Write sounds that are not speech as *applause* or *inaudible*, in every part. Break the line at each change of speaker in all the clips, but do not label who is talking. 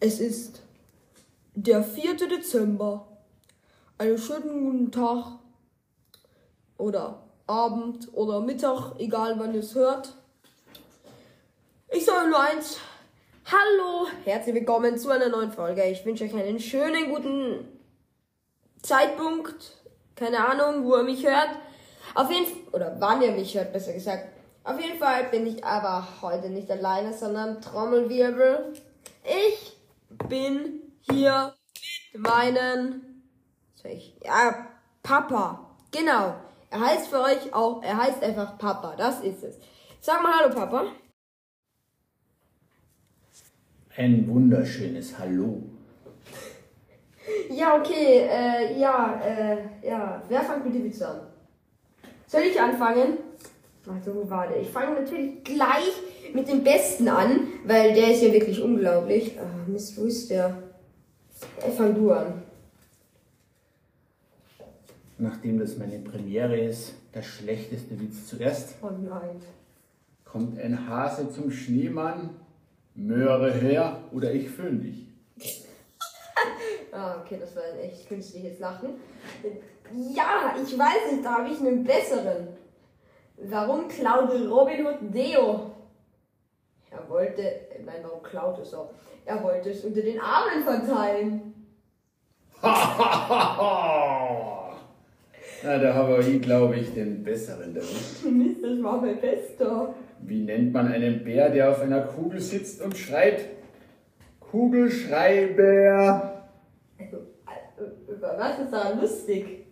Es ist der 4. Dezember. Einen schönen guten Tag oder Abend oder Mittag, egal wann ihr es hört. Ich sage nur eins. Hallo, herzlich willkommen zu einer neuen Folge. Ich wünsche euch einen schönen guten Zeitpunkt. Keine Ahnung, wo ihr mich hört. Auf jeden Fall, oder wann ihr mich hört, besser gesagt. Auf jeden Fall bin ich aber heute nicht alleine, sondern Trommelwirbel. Ich bin hier mit meinen, ja, Papa. Genau. Er heißt für euch auch, er heißt einfach Papa. Das ist es. Sag mal Hallo, Papa.
Ein wunderschönes Hallo. *laughs*
Ja, okay, äh, ja, äh, ja. Wer fängt mit dem Witz an? Soll ich anfangen? Warte, wo war der? Ich fange natürlich gleich mit dem Besten an, weil der ist ja wirklich unglaublich. Ah, Mist, wo ist der? Äh, fang du an.
Nachdem das meine Premiere ist, der schlechteste Witz zuerst,
Oh nein.
kommt ein Hase zum Schneemann, Möhre her oder ich föhn dich. *laughs*
Ah, okay, das war ein echt künstliches Lachen. Ja, ich weiß nicht, da habe ich einen besseren. Warum klaute Robin Hood Deo? Er wollte, äh, nein, warum klaut es auch? Er wollte es unter den Armen verteilen. *laughs*
Na, da habe ich, glaube ich, den besseren erwischt. *laughs*
Mist, das war mein Bester.
Wie nennt man einen Bär, der auf einer Kugel sitzt und schreit? Kugelschreiber.
Also, äh, über was ist daran lustig?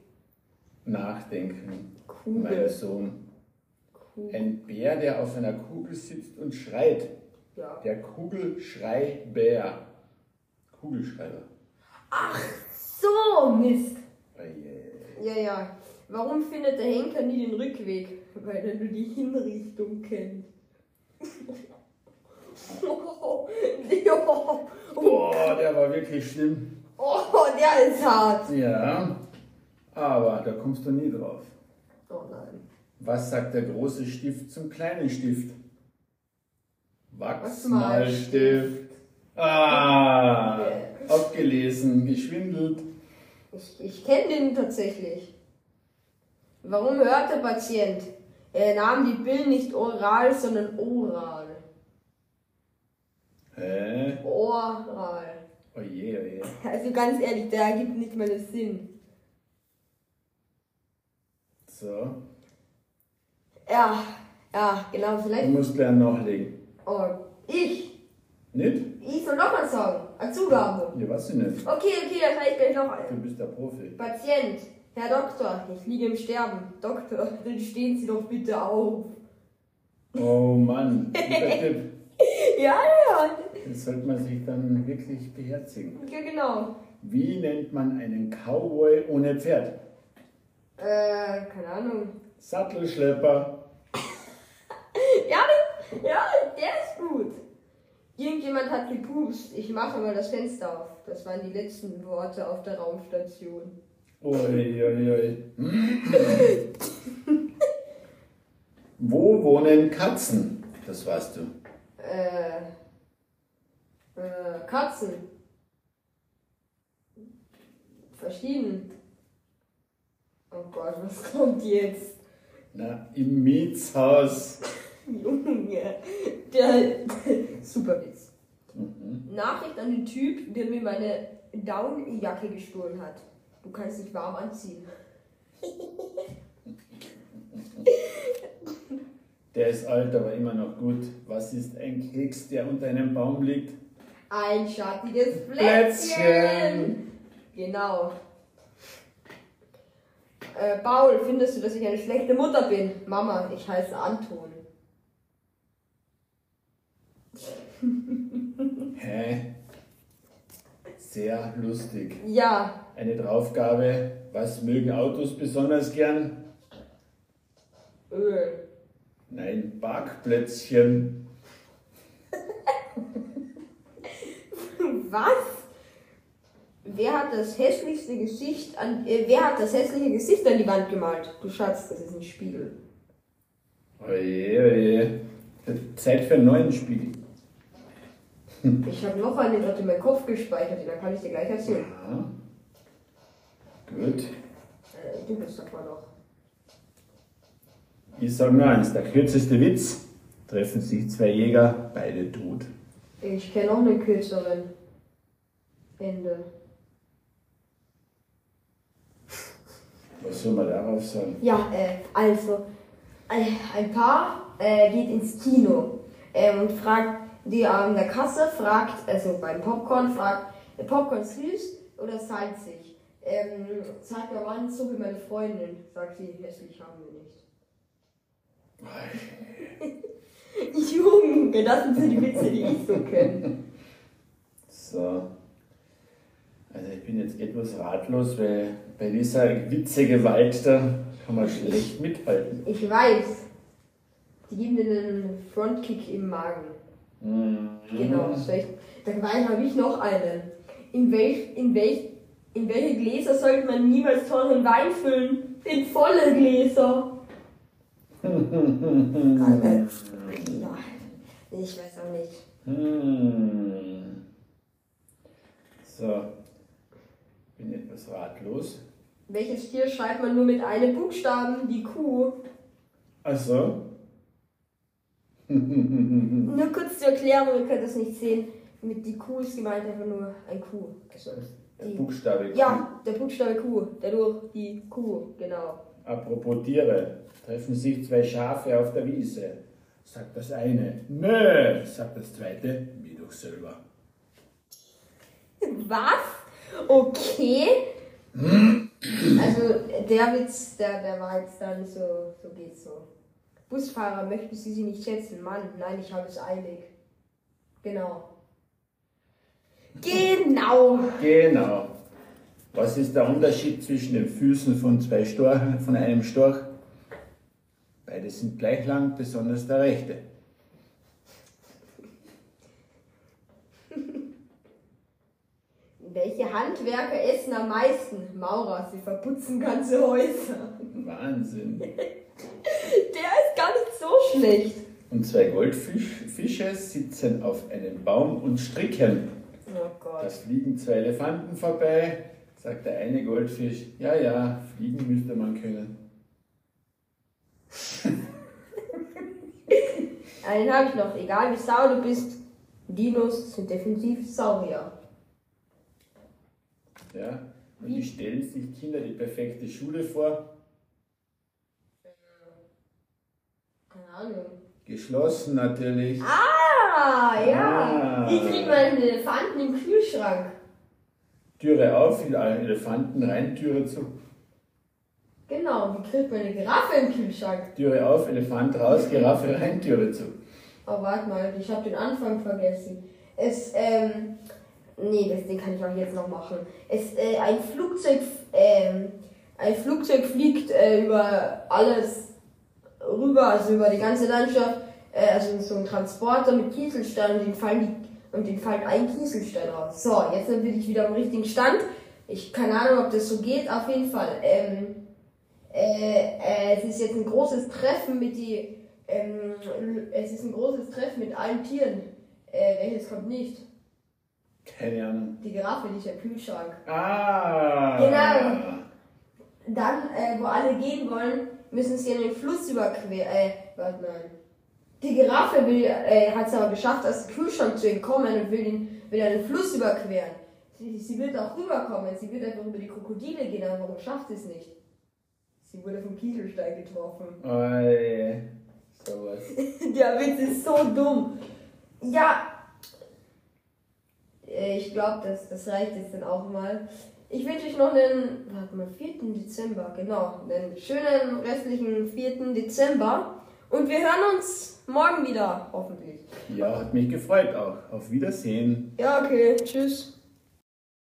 Nachdenken, mein
Kugel.
Sohn. Ein Bär, der auf einer Kugel sitzt und schreit.
Ja.
Der Kugelschreiber. Kugelschreiber.
Ach so, Mist.
Oje.
Ja, ja. Warum findet der Henker nie den Rückweg? Weil er nur die Hinrichtung kennt. *laughs* oh, oh,
Boah, der war wirklich schlimm.
oh, der ist hart.
Ja, aber da kommst du nie drauf.
Oh nein.
Was sagt der große Stift zum kleinen Stift?
Wachsmalstift.
Ah, abgelesen, geschwindelt.
Ich, ich kenne den tatsächlich. Warum hört der Patient? Er nahm die Pillen nicht oral, sondern oral.
Hä?
Oral.
Oje, oje.
Also ganz ehrlich, der ergibt nicht mal den Sinn.
So,
Ja, ja, genau,
du
vielleicht.
musst lernen nachlegen.
Oh, ich.
Nicht?
Ich soll noch mal sagen. Als Zugabe.
Ja, was du nicht.
Okay, okay, dann sage ich gleich noch
Du
ein.
bist der Profi.
Patient, Herr Doktor, ich liege im Sterben. Doktor, *laughs* dann stehen Sie doch bitte auf.
Oh Mann, *laughs* guter Tipp.
Ja, ja,
Das sollte man sich dann wirklich beherzigen.
ja, genau.
Wie nennt man einen Cowboy ohne Pferd?
Äh, keine Ahnung.
Sattelschlepper. *laughs*
Ja, das- ja, der ist gut. Irgendjemand hat gepupst. Ich mache mal das Fenster auf. Das waren die letzten Worte auf der Raumstation.
Ui, ui, ui. Wo wohnen Katzen? Das weißt du.
Äh, äh, Katzen. Verschieden. Oh Gott, was kommt jetzt?
Na, im Mietshaus. *laughs*
Junge, der, super Witz.
Mhm.
Nachricht an den Typ, der mir meine Downjacke gestohlen hat. Du kannst dich warm anziehen. *laughs*
Der ist alt, aber immer noch gut. Was ist ein Keks, der unter einem Baum liegt?
Ein schattiges
Plätzchen.
Plätzchen. Genau. Äh, Paul, findest du, dass ich eine schlechte Mutter bin? Mama, ich heiße Anton. *laughs*
Hä? Sehr lustig.
Ja,
Eine Draufgabe. Was mögen Autos besonders gern?
Öl.
Nein, Backplätzchen. *laughs*
Was? Wer hat das hässlichste Gesicht an. Äh, wer hat das hässliche Gesicht an die Wand gemalt? Du Schatz, das ist ein Spiegel.
Oje, oje. Zeit für einen neuen Spiegel.
Ich habe noch einen dort in meinem Kopf gespeichert, den kann ich dir gleich erzählen.
Ja. Gut.
Äh, du bist doch mal noch.
Ich sage nur eins, der kürzeste Witz. Treffen sich zwei Jäger, beide tot.
Ich kenne noch einen kürzeren. Ende.
Was soll man darauf sagen?
Ja, äh, also, äh, ein Paar äh, geht ins Kino ähm, und fragt, die an der Kasse fragt, also beim Popcorn fragt, Popcorn süß oder salzig? Ähm, sagt der Mann, so wie meine Freundin. Sagt sie, hässlich haben wir nicht. *laughs* Junge, das sind so die Witze, die ich so kenne.
So. Also ich bin jetzt etwas ratlos, weil bei dieser Witzegewalt da kann man schlecht mithalten.
Ich weiß. Die geben dir einen Frontkick im Magen.
Mhm.
Genau, schlecht. Dabei habe ich noch einen. In, welch, in, welch, in welche Gläser sollte man niemals teuren Wein füllen? In volle Gläser. *laughs* Ich weiß auch nicht.
Hm. So. Ratlos.
Welches Tier schreibt man nur mit einem Buchstaben? Die Kuh.
Also. *laughs*
Nur kurz zur Erklärung, ihr könnt das nicht sehen. Mit die Kuh ist gemeint einfach nur ein Kuh. Also
Der Buchstabe.
ja, der Buchstabe Kuh. Dadurch die Kuh, genau.
Apropos Tiere. Treffen sich zwei Schafe auf der Wiese. Sagt das eine. Nö, sagt das zweite. Wie doch selber.
Was? Okay. Also der Witz, der, der war jetzt dann so, so geht's so. Busfahrer, möchten Sie sie nicht schätzen? Mann, nein, ich habe es eilig. Genau. Genau.
Genau. Was ist der Unterschied zwischen den Füßen von zwei Storchen, von einem Storch? Beide sind gleich lang, besonders der rechte.
Welche Handwerker essen am meisten? Maurer, sie verputzen ganze Häuser.
Wahnsinn. *laughs*
Der ist gar nicht so schlecht.
Und zwei Goldfische sitzen auf einem Baum und stricken.
Oh Gott.
Da fliegen zwei Elefanten vorbei, sagt der eine Goldfisch, ja, ja, fliegen müsste man können. *laughs*
Einen habe ich noch. Egal wie sau du bist, Dinos sind definitiv Saurier.
Ja? Und wie stellen sich Kinder die perfekte Schule vor?
Keine Ahnung.
Geschlossen natürlich.
Ah, ja.
Ah.
Wie kriegt man einen Elefanten im Kühlschrank?
Türe auf, Elefanten rein, Türe zu.
Genau, wie kriegt man eine Giraffe im Kühlschrank?
Türe auf, Elefant raus, Giraffe rein, Türe zu.
Oh, warte mal, ich habe den Anfang vergessen. Es, ähm, nee, das Ding kann ich auch jetzt noch machen. Es, äh, ein Flugzeug, ähm, ein Flugzeug fliegt äh, über alles rüber, also über die ganze Landschaft, äh, also so ein Transporter mit Kieselsteinen und den fallen die, und den fallen ein Kieselstein raus. So, jetzt bin ich wieder am richtigen Stand. Ich keine Ahnung, ob das so geht, auf jeden Fall. Ähm, äh, äh, es ist jetzt ein großes Treffen mit die, ähm, es ist ein großes Treffen mit allen Tieren. Äh, welches kommt nicht?
Keine Ahnung.
Die Giraffe liegt im Kühlschrank.
Ah!
Genau. Dann, äh, wo alle gehen wollen, müssen sie den Fluss überqueren. Äh, warte mal. Die Giraffe will, äh, hat es aber geschafft, aus dem Kühlschrank zu entkommen und will den, will den Fluss überqueren. Sie, sie wird auch rüberkommen, sie wird einfach über die Krokodile gehen, aber warum schafft sie es nicht? Sie wurde vom Kieselstein getroffen.
Oi, sowas. *laughs*
Der Witz ist so dumm. Ja. Ich glaube, das, das reicht jetzt dann auch mal. Ich wünsche euch noch einen, warte mal, 4. Dezember, genau. Einen schönen restlichen 4. Dezember. Und wir hören uns morgen wieder, hoffentlich.
Ja, hat mich gefreut auch. Auf Wiedersehen.
Ja, okay. Tschüss.